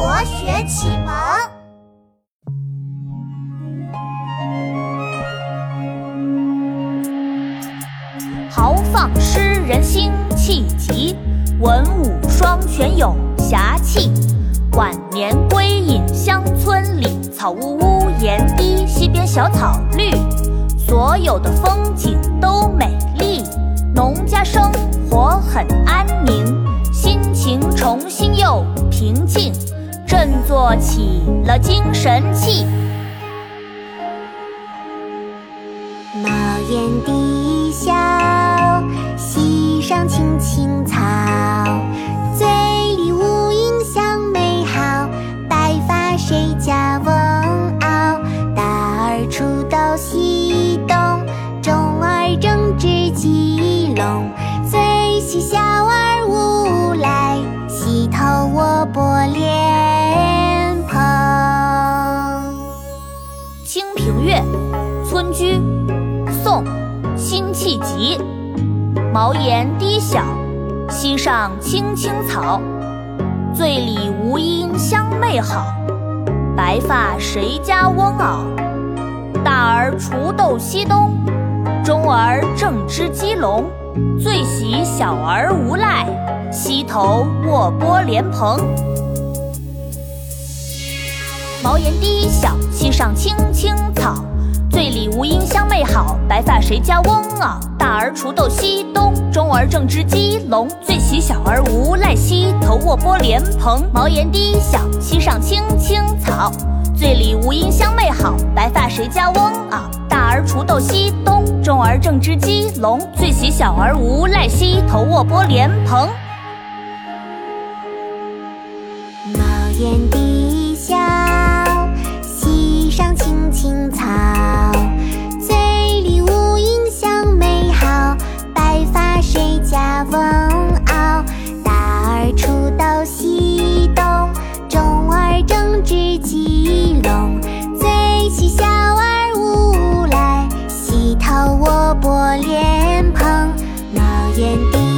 国学启蒙。豪放诗人辛弃疾，文武双全有侠气。晚年归隐乡村里，草屋屋檐低，溪边小草绿，所有的风景都美丽。农家生活很安宁，心情重新又平静，振作起了精神气。茅檐低小，溪上青青平乐·村居》宋·辛弃疾。茅檐低小，溪上青青草。醉里吴音相媚好，白发谁家翁媪？大儿锄豆溪东，中儿正织鸡笼。最喜小儿无赖，溪头卧剥莲蓬。茅檐低小，溪上青青草。醉里吴音相媚好，白发谁家翁媪？大儿锄豆溪东，中儿正织鸡笼。最喜小儿无赖，溪头卧剥莲蓬。茅檐低小，溪上青青草。醉里吴音相媚好，白发谁家翁媪？大儿锄豆溪东，中儿正织鸡笼。最喜小儿无赖，溪头卧剥莲蓬。到西东，中儿正织鸡笼，最喜小儿无赖，溪头卧剥莲蓬，帽沿低。